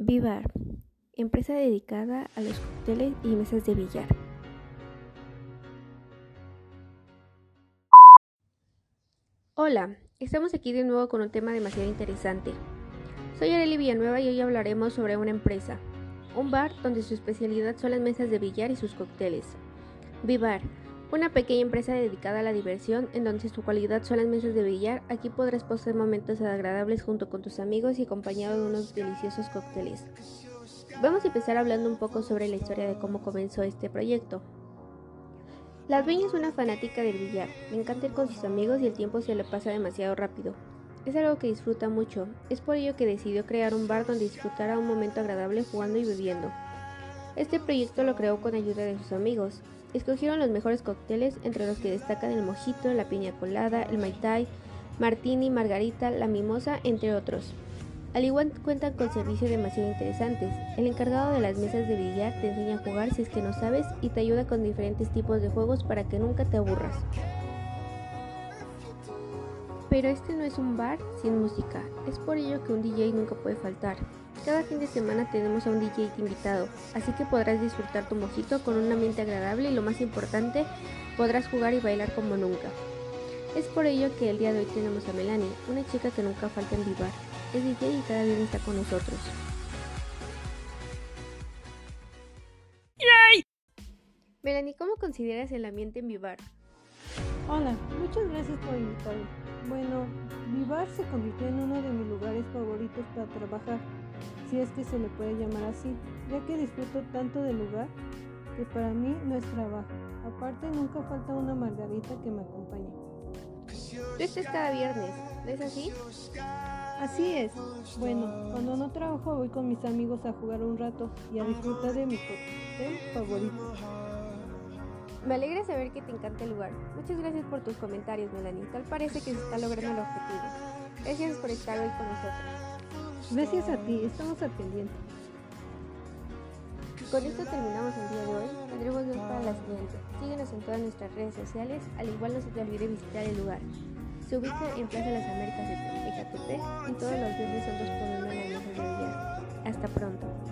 Vivar, empresa dedicada a los cócteles y mesas de billar. Hola, estamos aquí de nuevo con un tema demasiado interesante. Soy Arely Villanueva y hoy hablaremos sobre una empresa, un bar donde su especialidad son las mesas de billar y sus cócteles. Vivar, una pequeña empresa dedicada a la diversión en donde su cualidad son las mesas de billar. Aquí podrás pasar momentos agradables junto con tus amigos y acompañado de unos deliciosos cócteles. Vamos a empezar hablando un poco sobre la historia de cómo comenzó este proyecto. La dueña es una fanática del billar, le encanta ir con sus amigos y el tiempo se le pasa demasiado rápido. Es algo que disfruta mucho, es por ello que decidió crear un bar donde disfrutara un momento agradable jugando y bebiendo. Este proyecto lo creó con ayuda de sus amigos, Escogieron los mejores cócteles, entre los que destacan el mojito, la piña colada, el mai tai, martini, margarita, la mimosa, entre otros. Al igual cuentan con servicios demasiado interesantes. El encargado de las mesas de billar te enseña a jugar si es que no sabes y te ayuda con diferentes tipos de juegos para que nunca te aburras. Pero este no es un bar sin música, es por ello que un DJ nunca puede faltar. Cada fin de semana tenemos a un DJ invitado, así que podrás disfrutar tu mojito con un ambiente agradable y lo más importante, podrás jugar y bailar como nunca. Es por ello que el día de hoy tenemos a Melanie, una chica que nunca falta en Vivar. Es DJ y cada día está con nosotros. Melanie, ¿cómo consideras el ambiente en Vivar? Hola, muchas gracias por invitarme. Bueno, Vivar se convirtió en uno de mis lugares favoritos para trabajar, si es que se le puede llamar así, ya que disfruto tanto del lugar que para mí no es trabajo. Aparte, nunca falta una margarita que me acompañe. Tú estás cada viernes, ¿no es así? Así es. Bueno, cuando no trabajo voy con mis amigos a jugar un rato y a disfrutar de mi cóctel favorito. Me alegra saber que te encanta el lugar. Muchas gracias por tus comentarios, Melanie. Tal parece que se está logrando el objetivo. Gracias por estar hoy con nosotros. Gracias a ti, estamos al pendiente. Con esto terminamos el día de hoy. Tendremos dos para la siguiente. Síguenos en todas nuestras redes sociales. Al igual no se te olvide visitar el lugar. Se ubica en Plaza Las Américas de Ecatepec y todos los viernes son dos por uno en la mesa de día. Hasta pronto.